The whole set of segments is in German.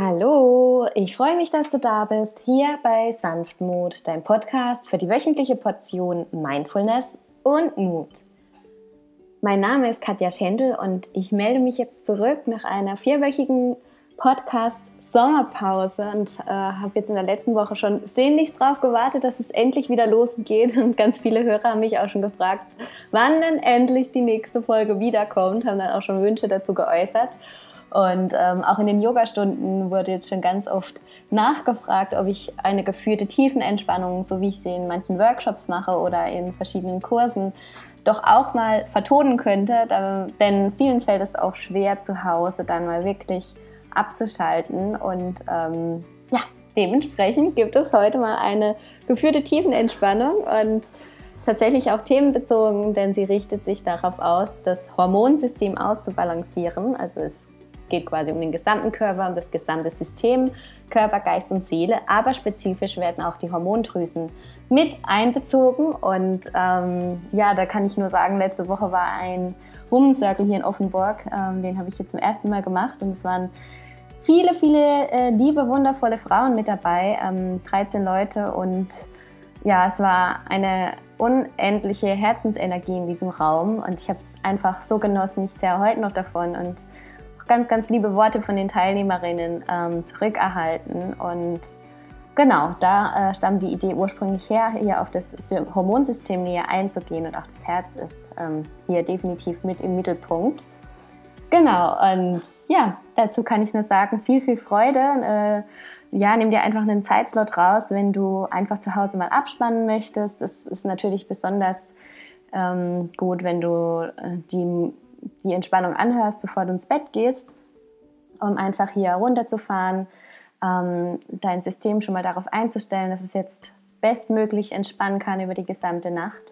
Hallo, ich freue mich, dass du da bist, hier bei Sanftmut, dein Podcast für die wöchentliche Portion Mindfulness und Mut. Mein Name ist Katja Schendl und ich melde mich jetzt zurück nach einer vierwöchigen Podcast-Sommerpause und äh, habe jetzt in der letzten Woche schon sehnlichst darauf gewartet, dass es endlich wieder losgeht. Und ganz viele Hörer haben mich auch schon gefragt, wann denn endlich die nächste Folge wiederkommt, haben dann auch schon Wünsche dazu geäußert. Und ähm, auch in den Yogastunden wurde jetzt schon ganz oft nachgefragt, ob ich eine geführte Tiefenentspannung, so wie ich sie in manchen Workshops mache oder in verschiedenen Kursen, doch auch mal vertonen könnte. denn vielen fällt es auch schwer zu Hause dann mal wirklich abzuschalten. Und ähm, ja, dementsprechend gibt es heute mal eine geführte Tiefenentspannung und tatsächlich auch themenbezogen, denn sie richtet sich darauf aus, das Hormonsystem auszubalancieren. Also es geht quasi um den gesamten Körper, um das gesamte System, Körper, Geist und Seele, aber spezifisch werden auch die Hormondrüsen mit einbezogen. Und ähm, ja, da kann ich nur sagen, letzte Woche war ein Woman Circle hier in Offenburg, ähm, den habe ich jetzt zum ersten Mal gemacht. Und es waren viele, viele äh, liebe, wundervolle Frauen mit dabei, ähm, 13 Leute. Und ja, es war eine unendliche Herzensenergie in diesem Raum. Und ich habe es einfach so genossen. Ich zehre heute noch davon. Und ganz, ganz liebe Worte von den Teilnehmerinnen ähm, zurückerhalten. Und genau, da äh, stammt die Idee ursprünglich her, hier auf das Hormonsystem näher einzugehen und auch das Herz ist ähm, hier definitiv mit im Mittelpunkt. Genau, und ja, dazu kann ich nur sagen, viel, viel Freude. Äh, ja, nimm dir einfach einen Zeitslot raus, wenn du einfach zu Hause mal abspannen möchtest. Das ist natürlich besonders ähm, gut, wenn du äh, die die Entspannung anhörst, bevor du ins Bett gehst, um einfach hier runterzufahren, ähm, dein System schon mal darauf einzustellen, dass es jetzt bestmöglich entspannen kann über die gesamte Nacht.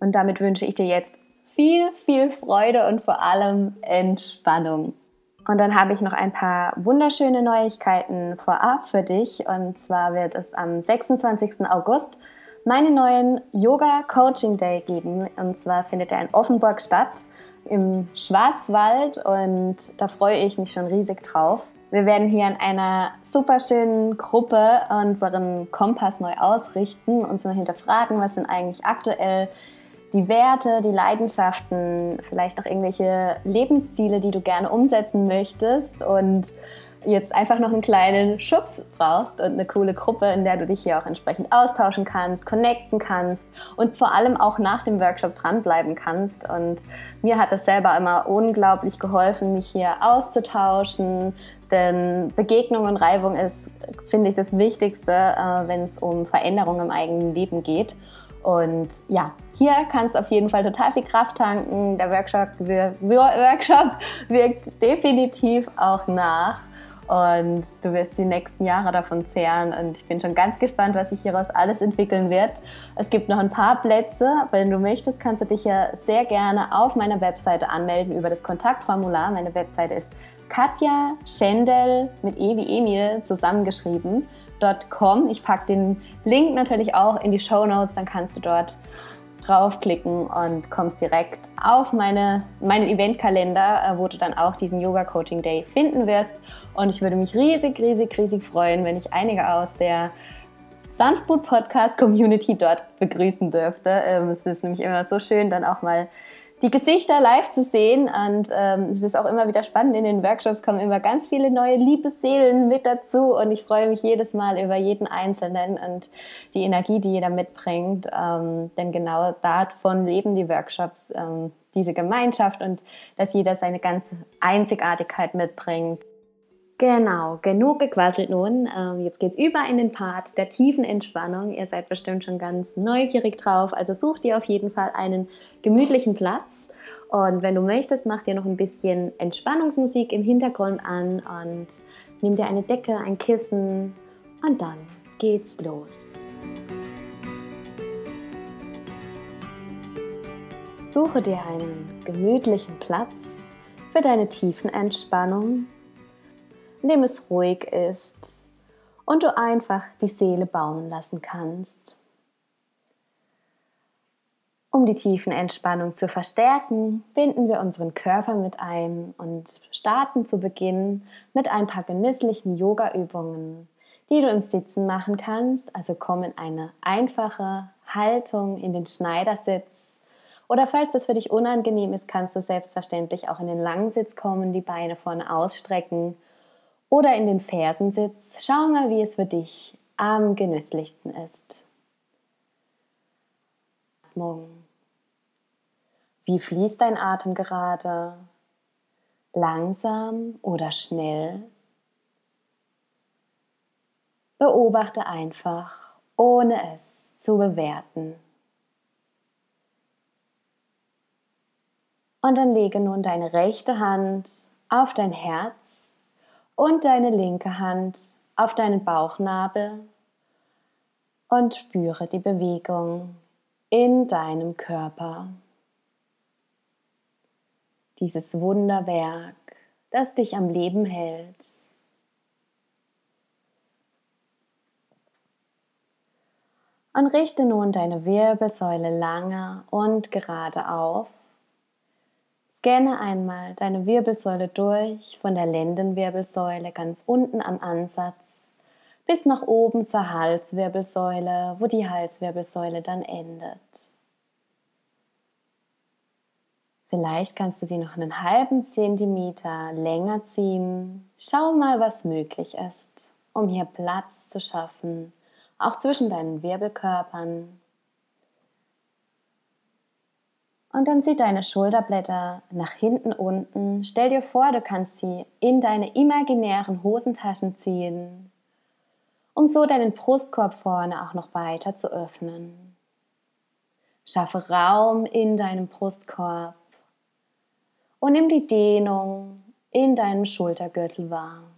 Und damit wünsche ich dir jetzt viel, viel Freude und vor allem Entspannung. Und dann habe ich noch ein paar wunderschöne Neuigkeiten vorab für dich. Und zwar wird es am 26. August meinen neuen Yoga Coaching Day geben. Und zwar findet er in Offenburg statt im Schwarzwald und da freue ich mich schon riesig drauf. Wir werden hier in einer super schönen Gruppe unseren Kompass neu ausrichten, uns mal hinterfragen, was sind eigentlich aktuell die Werte, die Leidenschaften, vielleicht noch irgendwelche Lebensziele, die du gerne umsetzen möchtest und jetzt einfach noch einen kleinen Schubs brauchst und eine coole Gruppe, in der du dich hier auch entsprechend austauschen kannst, connecten kannst und vor allem auch nach dem Workshop dranbleiben kannst. Und mir hat es selber immer unglaublich geholfen, mich hier auszutauschen, denn Begegnung und Reibung ist, finde ich, das Wichtigste, äh, wenn es um Veränderung im eigenen Leben geht. Und ja, hier kannst du auf jeden Fall total viel Kraft tanken. Der Workshop, Workshop wirkt definitiv auch nach. Und du wirst die nächsten Jahre davon zehren. Und ich bin schon ganz gespannt, was sich hieraus alles entwickeln wird. Es gibt noch ein paar Plätze. Wenn du möchtest, kannst du dich ja sehr gerne auf meiner Webseite anmelden über das Kontaktformular. Meine Webseite ist Katja Schendel mit E wie Emil zusammengeschrieben. .com. Ich packe den Link natürlich auch in die Show Notes, dann kannst du dort draufklicken und kommst direkt auf meine, meinen Eventkalender, äh, wo du dann auch diesen Yoga Coaching Day finden wirst. Und ich würde mich riesig, riesig, riesig freuen, wenn ich einige aus der Sanftmut Podcast Community dort begrüßen dürfte. Ähm, es ist nämlich immer so schön, dann auch mal die Gesichter live zu sehen. Und ähm, es ist auch immer wieder spannend. In den Workshops kommen immer ganz viele neue Liebesseelen mit dazu. Und ich freue mich jedes Mal über jeden Einzelnen und die Energie, die jeder mitbringt. Ähm, denn genau davon leben die Workshops, ähm, diese Gemeinschaft und dass jeder seine ganze Einzigartigkeit mitbringt. Genau, genug gequasselt nun. Ähm, jetzt geht's über in den Part der tiefen Entspannung. Ihr seid bestimmt schon ganz neugierig drauf, also such dir auf jeden Fall einen gemütlichen Platz. Und wenn du möchtest, mach dir noch ein bisschen Entspannungsmusik im Hintergrund an und nimm dir eine Decke, ein Kissen und dann geht's los. Suche dir einen gemütlichen Platz für deine tiefen Entspannung in dem es ruhig ist und du einfach die Seele baumen lassen kannst. Um die Tiefenentspannung zu verstärken, binden wir unseren Körper mit ein und starten zu Beginn mit ein paar genüsslichen Yoga-Übungen, die du im Sitzen machen kannst. Also komm in eine einfache Haltung in den Schneidersitz. Oder falls das für dich unangenehm ist, kannst du selbstverständlich auch in den Langsitz kommen, die Beine vorne ausstrecken oder in den Fersensitz. Schau mal, wie es für dich am genüsslichsten ist. Atmung. Wie fließt dein Atem gerade? Langsam oder schnell? Beobachte einfach, ohne es zu bewerten. Und dann lege nun deine rechte Hand auf dein Herz und deine linke Hand auf deinen Bauchnabel und spüre die Bewegung in deinem Körper dieses Wunderwerk, das dich am Leben hält. Und richte nun deine Wirbelsäule lange und gerade auf. Scanne einmal deine Wirbelsäule durch, von der Lendenwirbelsäule ganz unten am Ansatz bis nach oben zur Halswirbelsäule, wo die Halswirbelsäule dann endet. Vielleicht kannst du sie noch einen halben Zentimeter länger ziehen. Schau mal, was möglich ist, um hier Platz zu schaffen, auch zwischen deinen Wirbelkörpern. Und dann zieh deine Schulterblätter nach hinten unten. Stell dir vor, du kannst sie in deine imaginären Hosentaschen ziehen, um so deinen Brustkorb vorne auch noch weiter zu öffnen. Schaffe Raum in deinem Brustkorb und nimm die Dehnung in deinem Schultergürtel wahr.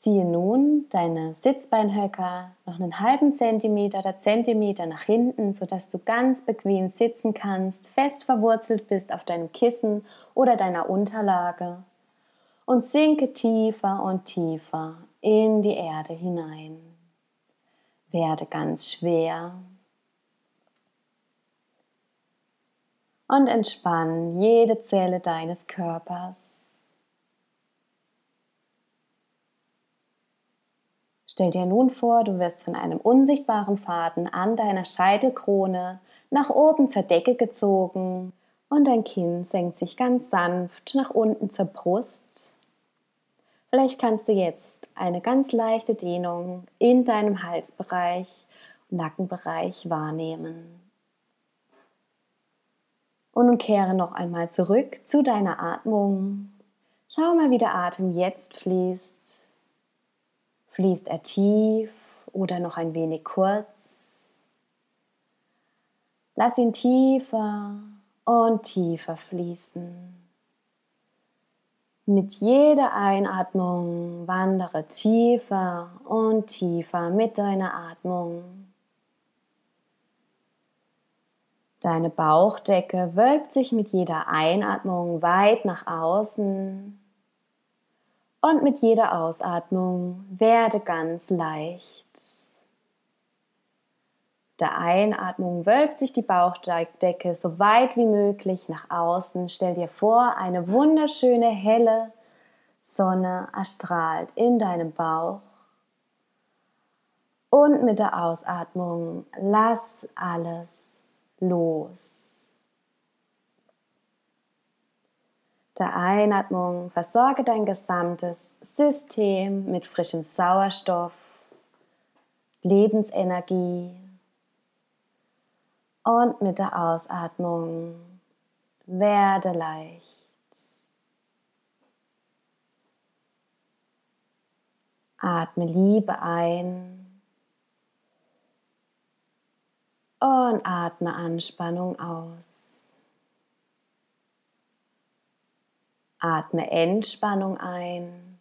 Ziehe nun deine Sitzbeinhöcker noch einen halben Zentimeter oder Zentimeter nach hinten, sodass du ganz bequem sitzen kannst, fest verwurzelt bist auf deinem Kissen oder deiner Unterlage und sinke tiefer und tiefer in die Erde hinein. Werde ganz schwer und entspann jede Zelle deines Körpers. Stell dir nun vor, du wirst von einem unsichtbaren Faden an deiner Scheitelkrone nach oben zur Decke gezogen und dein Kinn senkt sich ganz sanft nach unten zur Brust. Vielleicht kannst du jetzt eine ganz leichte Dehnung in deinem Halsbereich, Nackenbereich wahrnehmen. Und nun kehre noch einmal zurück zu deiner Atmung. Schau mal, wie der Atem jetzt fließt. Fließt er tief oder noch ein wenig kurz? Lass ihn tiefer und tiefer fließen. Mit jeder Einatmung wandere tiefer und tiefer mit deiner Atmung. Deine Bauchdecke wölbt sich mit jeder Einatmung weit nach außen und mit jeder Ausatmung werde ganz leicht. Der Einatmung wölbt sich die Bauchdecke so weit wie möglich nach außen. Stell dir vor, eine wunderschöne helle Sonne erstrahlt in deinem Bauch. Und mit der Ausatmung lass alles los. Der Einatmung versorge dein gesamtes System mit frischem Sauerstoff, Lebensenergie und mit der Ausatmung werde leicht. Atme Liebe ein und atme Anspannung aus. Atme Entspannung ein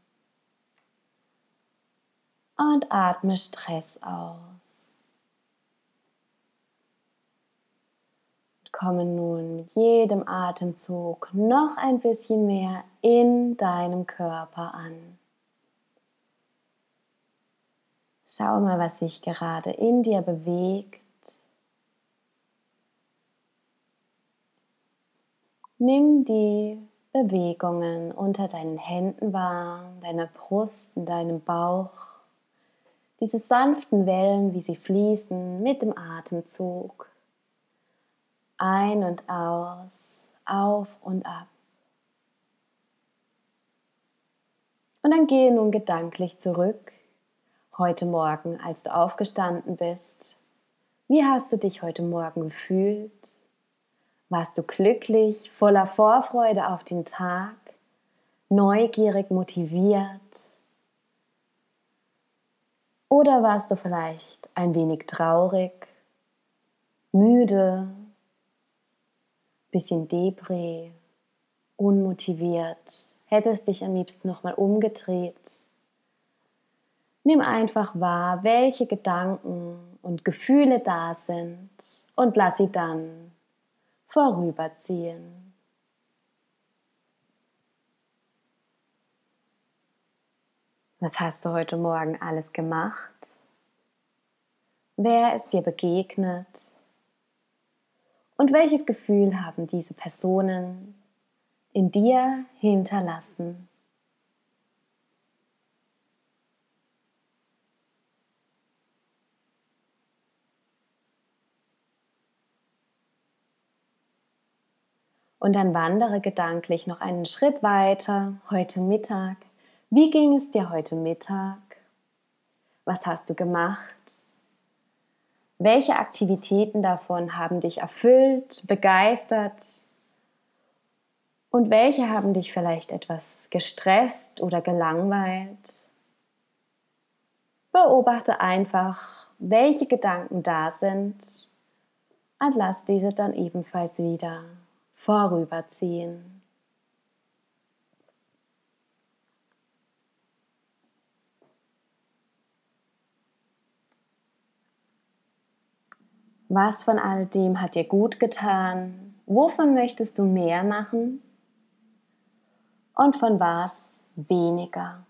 und atme Stress aus. Und komme nun mit jedem Atemzug noch ein bisschen mehr in deinem Körper an. Schau mal, was sich gerade in dir bewegt. Nimm die Bewegungen unter deinen Händen wahr, deiner Brust, in deinem Bauch. Diese sanften Wellen, wie sie fließen mit dem Atemzug. Ein und aus, auf und ab. Und dann gehe nun gedanklich zurück heute Morgen, als du aufgestanden bist? Wie hast du dich heute Morgen gefühlt? Warst du glücklich, voller Vorfreude auf den Tag, neugierig, motiviert? Oder warst du vielleicht ein wenig traurig, müde, bisschen depré, unmotiviert, hättest dich am liebsten nochmal umgedreht? Nimm einfach wahr, welche Gedanken und Gefühle da sind und lass sie dann vorüberziehen. Was hast du heute Morgen alles gemacht? Wer ist dir begegnet? Und welches Gefühl haben diese Personen in dir hinterlassen? Und dann wandere gedanklich noch einen Schritt weiter, heute Mittag. Wie ging es dir heute Mittag? Was hast du gemacht? Welche Aktivitäten davon haben dich erfüllt, begeistert? Und welche haben dich vielleicht etwas gestresst oder gelangweilt? Beobachte einfach, welche Gedanken da sind und lass diese dann ebenfalls wieder vorüberziehen. Was von all dem hat dir gut getan? Wovon möchtest du mehr machen? Und von was weniger?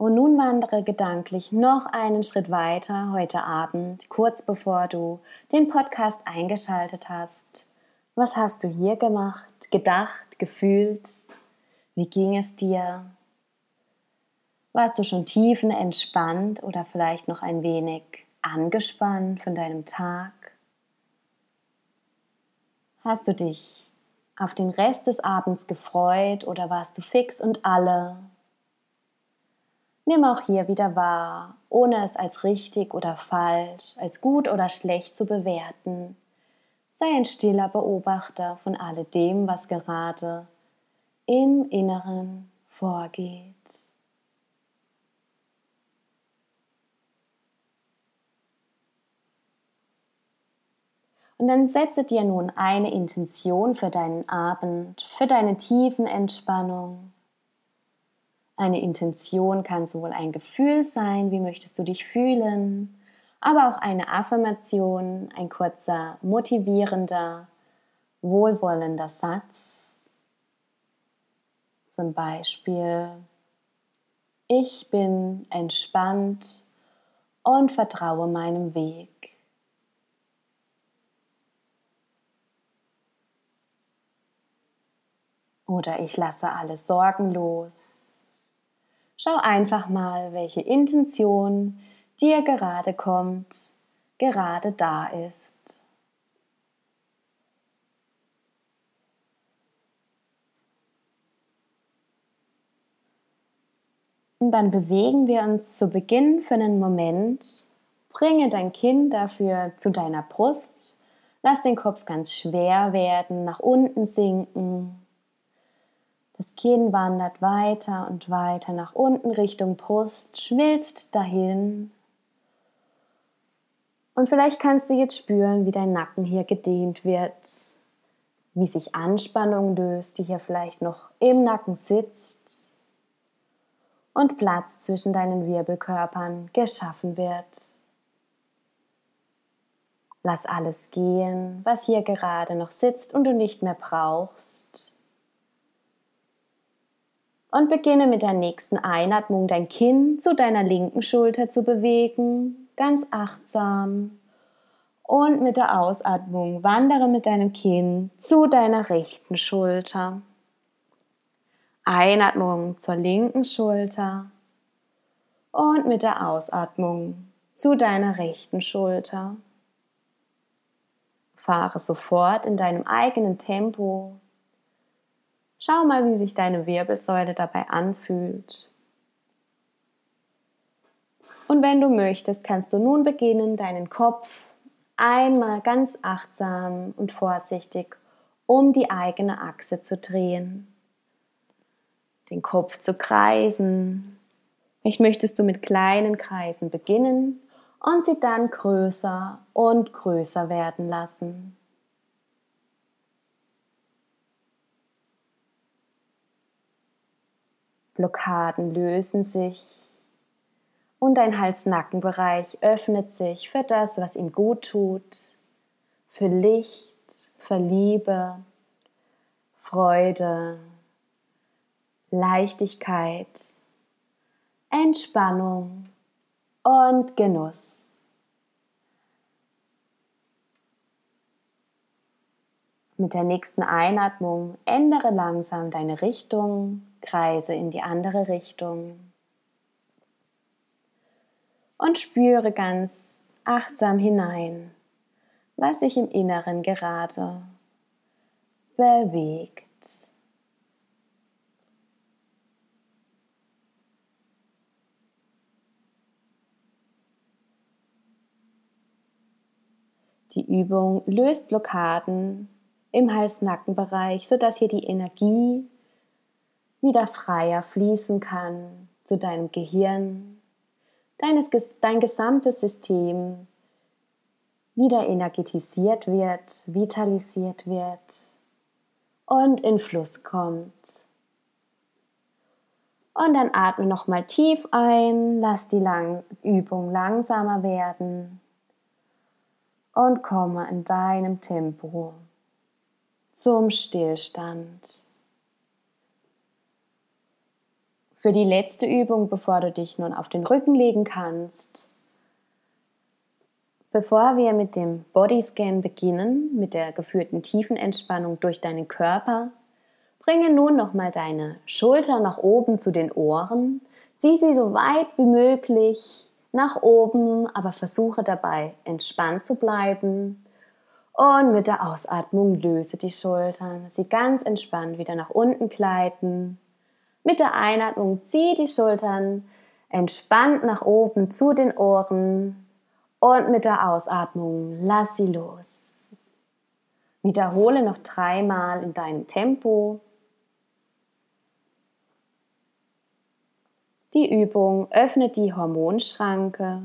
Und nun wandere gedanklich noch einen Schritt weiter heute Abend, kurz bevor du den Podcast eingeschaltet hast. Was hast du hier gemacht, gedacht, gefühlt? Wie ging es dir? Warst du schon tiefenentspannt oder vielleicht noch ein wenig angespannt von deinem Tag? Hast du dich auf den Rest des Abends gefreut oder warst du fix und alle Nimm auch hier wieder wahr, ohne es als richtig oder falsch, als gut oder schlecht zu bewerten. Sei ein stiller Beobachter von alledem, was gerade im Inneren vorgeht. Und dann setze dir nun eine Intention für deinen Abend, für deine tiefen Entspannung. Eine Intention kann sowohl ein Gefühl sein, wie möchtest du dich fühlen, aber auch eine Affirmation, ein kurzer, motivierender, wohlwollender Satz. Zum Beispiel, ich bin entspannt und vertraue meinem Weg. Oder ich lasse alles sorgenlos. Schau einfach mal, welche Intention dir gerade kommt, gerade da ist. Und dann bewegen wir uns zu Beginn für einen Moment. Bringe dein Kinn dafür zu deiner Brust. Lass den Kopf ganz schwer werden, nach unten sinken. Das Kinn wandert weiter und weiter nach unten Richtung Brust, schmilzt dahin. Und vielleicht kannst du jetzt spüren, wie dein Nacken hier gedehnt wird, wie sich Anspannung löst, die hier vielleicht noch im Nacken sitzt und Platz zwischen deinen Wirbelkörpern geschaffen wird. Lass alles gehen, was hier gerade noch sitzt und du nicht mehr brauchst. Und beginne mit der nächsten Einatmung dein Kinn zu deiner linken Schulter zu bewegen, ganz achtsam. Und mit der Ausatmung wandere mit deinem Kinn zu deiner rechten Schulter. Einatmung zur linken Schulter und mit der Ausatmung zu deiner rechten Schulter. Fahre sofort in deinem eigenen Tempo. Schau mal, wie sich deine Wirbelsäule dabei anfühlt. Und wenn du möchtest, kannst du nun beginnen, deinen Kopf einmal ganz achtsam und vorsichtig um die eigene Achse zu drehen den Kopf zu kreisen. Vielleicht möchtest du mit kleinen Kreisen beginnen und sie dann größer und größer werden lassen. Blockaden lösen sich. Und dein Hals-Nacken-Bereich öffnet sich für das, was ihm gut tut, für Licht, für Liebe, Freude, Leichtigkeit, Entspannung und Genuss. Mit der nächsten Einatmung ändere langsam deine Richtung, kreise in die andere Richtung und spüre ganz achtsam hinein, was sich im Inneren gerade bewegt. Die Übung löst Blockaden im Hals-Nacken-Bereich, sodass hier die Energie wieder freier fließen kann zu deinem Gehirn, deines, dein gesamtes System wieder energetisiert wird, vitalisiert wird und in Fluss kommt. Und dann atme nochmal tief ein, lass die Lang Übung langsamer werden und komme in deinem Tempo zum Stillstand. Für die letzte Übung, bevor du dich nun auf den Rücken legen kannst, bevor wir mit dem Bodyscan beginnen, mit der geführten Tiefenentspannung durch deinen Körper, bringe nun nochmal deine Schulter nach oben zu den Ohren, zieh sie so weit wie möglich nach oben, aber versuche dabei entspannt zu bleiben. Und mit der Ausatmung löse die Schultern, sie ganz entspannt wieder nach unten gleiten. Mit der Einatmung zieh die Schultern entspannt nach oben zu den Ohren und mit der Ausatmung lass sie los. Wiederhole noch dreimal in deinem Tempo. Die Übung öffnet die Hormonschranke.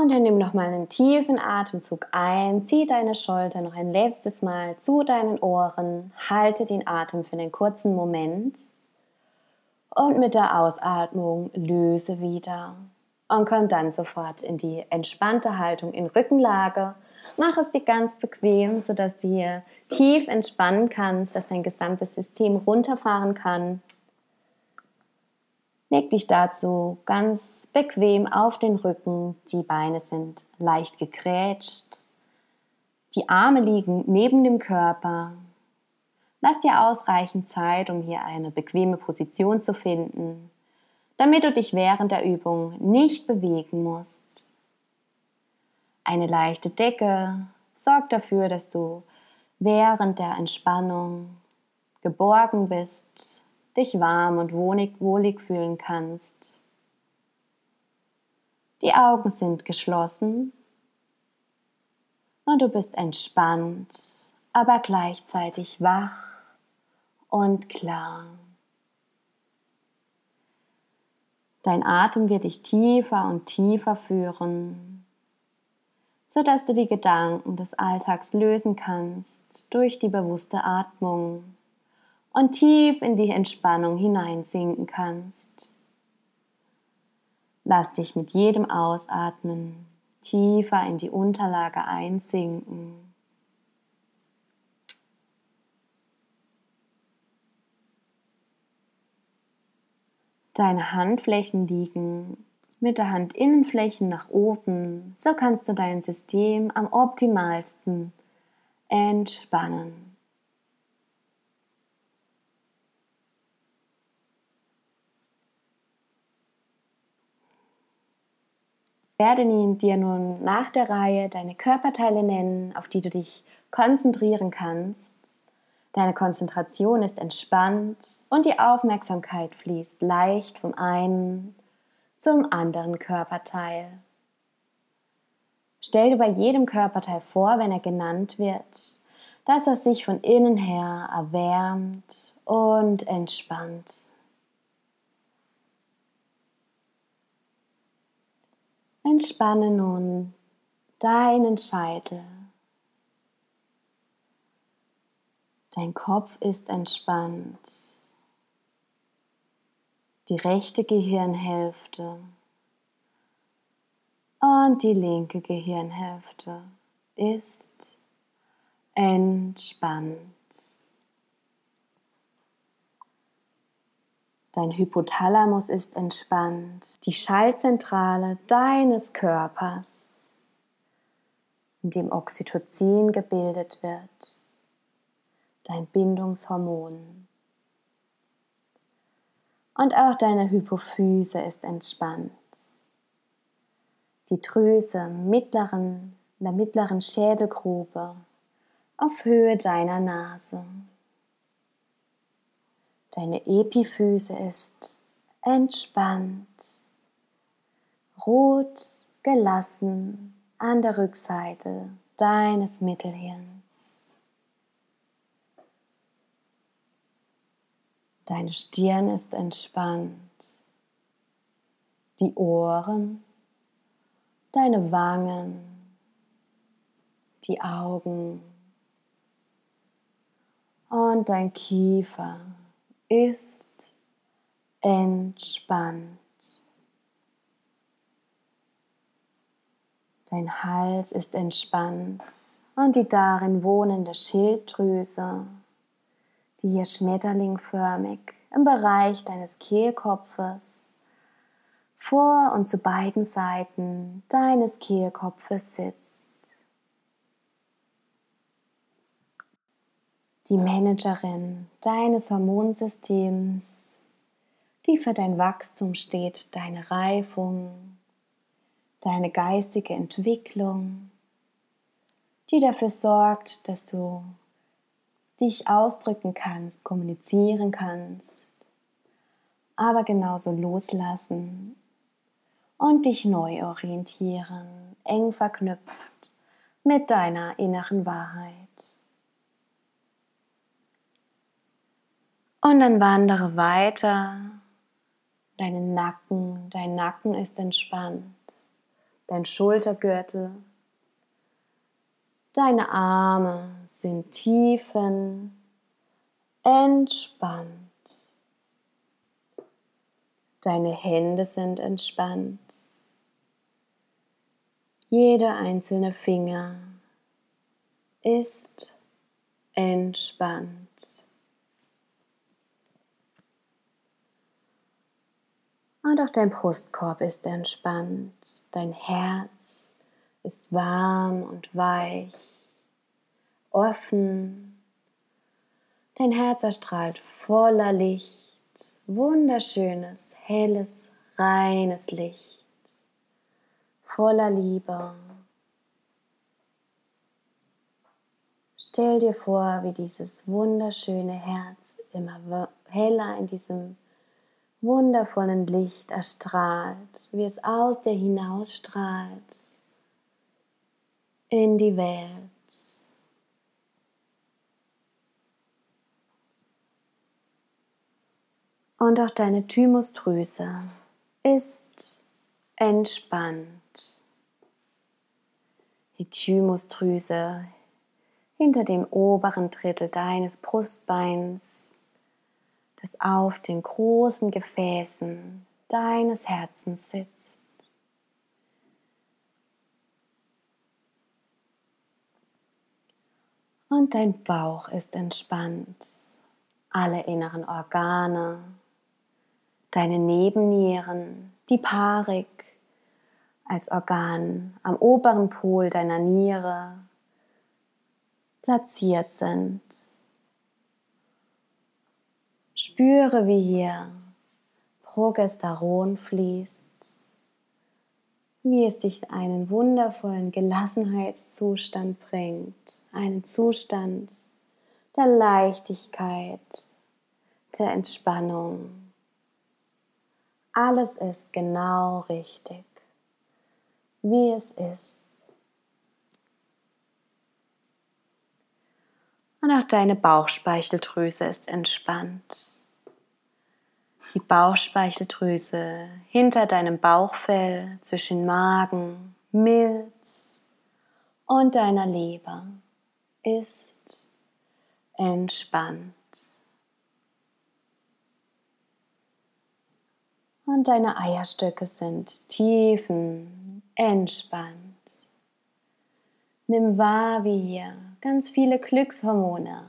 Und dann nimm nochmal einen tiefen Atemzug ein, zieh deine Schulter noch ein letztes Mal zu deinen Ohren, halte den Atem für einen kurzen Moment und mit der Ausatmung löse wieder und komm dann sofort in die entspannte Haltung in Rückenlage Mach es dir ganz bequem, sodass du hier tief entspannen kannst, dass dein gesamtes System runterfahren kann. Leg dich dazu ganz bequem auf den Rücken. Die Beine sind leicht gegrätscht. Die Arme liegen neben dem Körper. Lass dir ausreichend Zeit, um hier eine bequeme Position zu finden, damit du dich während der Übung nicht bewegen musst. Eine leichte Decke sorgt dafür, dass du während der Entspannung geborgen bist, dich warm und wohlig, fühlen kannst. Die Augen sind geschlossen und du bist entspannt, aber gleichzeitig wach und klar. Dein Atem wird dich tiefer und tiefer führen sodass du die Gedanken des Alltags lösen kannst durch die bewusste Atmung und tief in die Entspannung hineinsinken kannst. Lass dich mit jedem Ausatmen tiefer in die Unterlage einsinken. Deine Handflächen liegen mit der Handinnenflächen nach oben. So kannst du dein System am optimalsten entspannen. Werde dir nun nach der Reihe deine Körperteile nennen, auf die du dich konzentrieren kannst. Deine Konzentration ist entspannt und die Aufmerksamkeit fließt leicht vom einen zum anderen Körperteil. Stell dir bei jedem Körperteil vor, wenn er genannt wird, dass er sich von innen her erwärmt und entspannt. Entspanne nun deinen Scheitel. Dein Kopf ist entspannt die rechte Gehirnhälfte und die linke Gehirnhälfte ist entspannt. Dein Hypothalamus ist entspannt, die Schallzentrale deines Körpers, in dem Oxytocin gebildet wird, dein Bindungshormon. Und auch deine Hypophyse ist entspannt. Die Drüse mittleren, der mittleren Schädelgrube auf Höhe deiner Nase. Deine Epiphyse ist entspannt, rot, gelassen an der Rückseite deines Mittelhirns. Deine Stirn ist entspannt. Die Ohren, deine Wangen, die Augen und dein Kiefer ist entspannt. Dein Hals ist entspannt und die darin wohnende Schilddrüse die hier schmetterlingförmig im Bereich deines Kehlkopfes vor und zu beiden Seiten deines Kehlkopfes sitzt. Die Managerin deines Hormonsystems, die für dein Wachstum steht, deine Reifung, deine geistige Entwicklung, die dafür sorgt, dass du dich ausdrücken kannst, kommunizieren kannst, aber genauso loslassen und dich neu orientieren, eng verknüpft mit deiner inneren Wahrheit. Und dann wandere weiter. Deinen Nacken, dein Nacken ist entspannt. Dein Schultergürtel. Deine Arme sind tiefen, entspannt. Deine Hände sind entspannt. Jeder einzelne Finger ist entspannt. Und auch dein Brustkorb ist entspannt. Dein Herz ist warm und weich offen. Dein Herz erstrahlt voller Licht, wunderschönes, helles, reines Licht, voller Liebe. Stell dir vor, wie dieses wunderschöne Herz immer heller in diesem wundervollen Licht erstrahlt, wie es aus dir hinausstrahlt in die Welt. Und auch deine Thymusdrüse ist entspannt. Die Thymusdrüse hinter dem oberen Drittel deines Brustbeins, das auf den großen Gefäßen deines Herzens sitzt. Und dein Bauch ist entspannt. Alle inneren Organe deine Nebennieren, die Parik als Organ am oberen Pol deiner Niere platziert sind. Spüre, wie hier Progesteron fließt, wie es dich in einen wundervollen Gelassenheitszustand bringt, einen Zustand der Leichtigkeit, der Entspannung. Alles ist genau richtig, wie es ist. Und auch deine Bauchspeicheldrüse ist entspannt. Die Bauchspeicheldrüse hinter deinem Bauchfell zwischen Magen, Milz und deiner Leber ist entspannt. Und deine Eierstöcke sind tiefen entspannt. Nimm wahr, wie hier ganz viele Glückshormone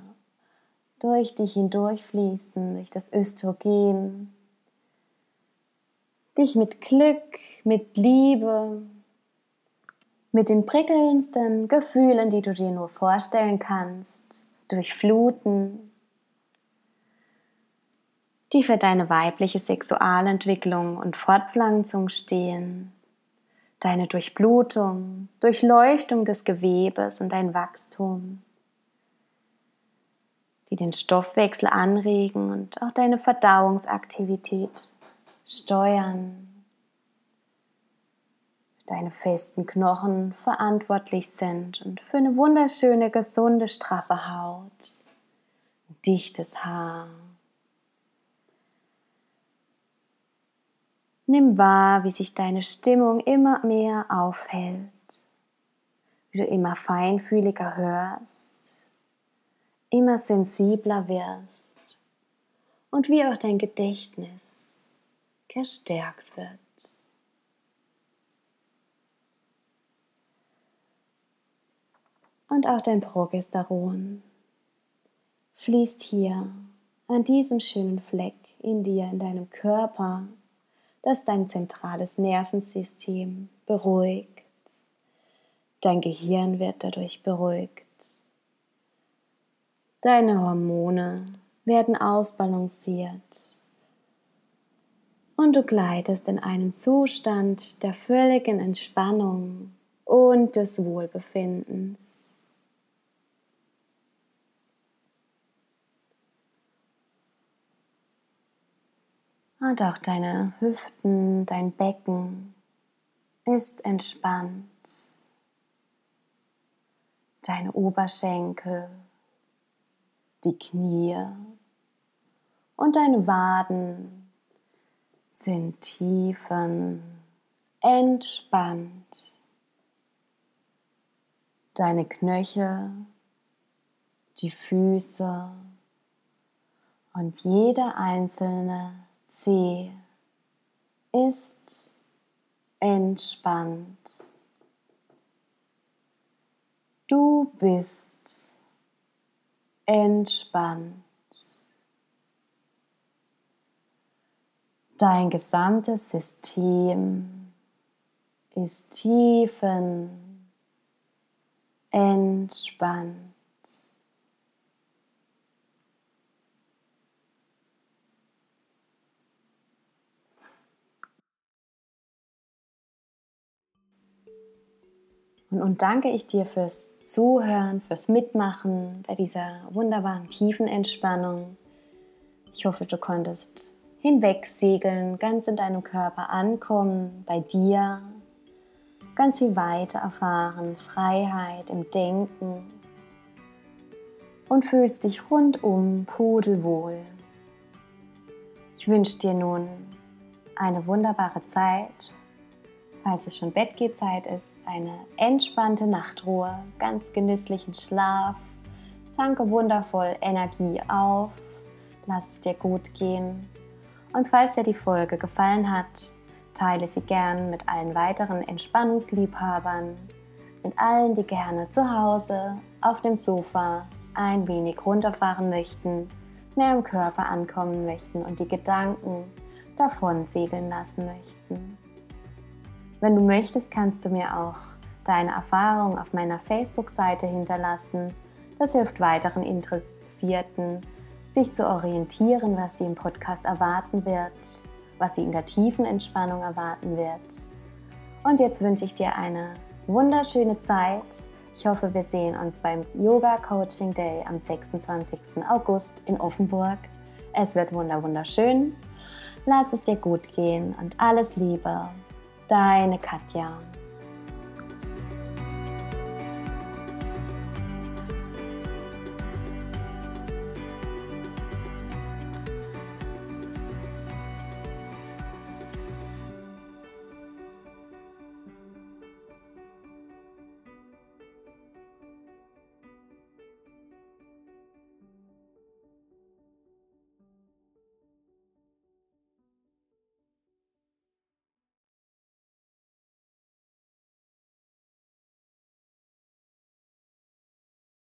durch dich hindurchfließen, durch das Östrogen, dich mit Glück, mit Liebe, mit den prickelndsten Gefühlen, die du dir nur vorstellen kannst, durchfluten, die für deine weibliche Sexualentwicklung und Fortpflanzung stehen, deine Durchblutung, Durchleuchtung des Gewebes und dein Wachstum, die den Stoffwechsel anregen und auch deine Verdauungsaktivität steuern, für deine festen Knochen verantwortlich sind und für eine wunderschöne, gesunde, straffe Haut, dichtes Haar. Nimm wahr, wie sich deine Stimmung immer mehr aufhält, wie du immer feinfühliger hörst, immer sensibler wirst und wie auch dein Gedächtnis gestärkt wird. Und auch dein Progesteron fließt hier an diesem schönen Fleck in dir, in deinem Körper das dein zentrales Nervensystem beruhigt. Dein Gehirn wird dadurch beruhigt. Deine Hormone werden ausbalanciert. Und du gleitest in einen Zustand der völligen Entspannung und des Wohlbefindens. Und auch deine Hüften, dein Becken ist entspannt. Deine Oberschenkel, die Knie und deine Waden sind tiefen entspannt. Deine Knöchel, die Füße und jeder einzelne C ist entspannt. Du bist entspannt. Dein gesamtes System ist tiefen entspannt. Und, danke ich dir fürs Zuhören, fürs Mitmachen bei dieser wunderbaren tiefen Entspannung. Ich hoffe, du konntest hinwegsegeln, ganz in deinem Körper ankommen, bei dir, ganz viel weiter erfahren, Freiheit im Denken und fühlst dich rundum pudelwohl. Ich wünsche dir nun eine wunderbare Zeit falls es schon Bettgehzeit ist, eine entspannte Nachtruhe, ganz genüsslichen Schlaf. Tanke wundervoll Energie auf, lass es dir gut gehen. Und falls dir die Folge gefallen hat, teile sie gern mit allen weiteren Entspannungsliebhabern, mit allen, die gerne zu Hause auf dem Sofa ein wenig runterfahren möchten, mehr im Körper ankommen möchten und die Gedanken davon segeln lassen möchten. Wenn du möchtest, kannst du mir auch deine Erfahrung auf meiner Facebook-Seite hinterlassen. Das hilft weiteren Interessierten, sich zu orientieren, was sie im Podcast erwarten wird, was sie in der tiefen Entspannung erwarten wird. Und jetzt wünsche ich dir eine wunderschöne Zeit. Ich hoffe, wir sehen uns beim Yoga Coaching Day am 26. August in Offenburg. Es wird wunderschön. Lass es dir gut gehen und alles Liebe. Deine Katja.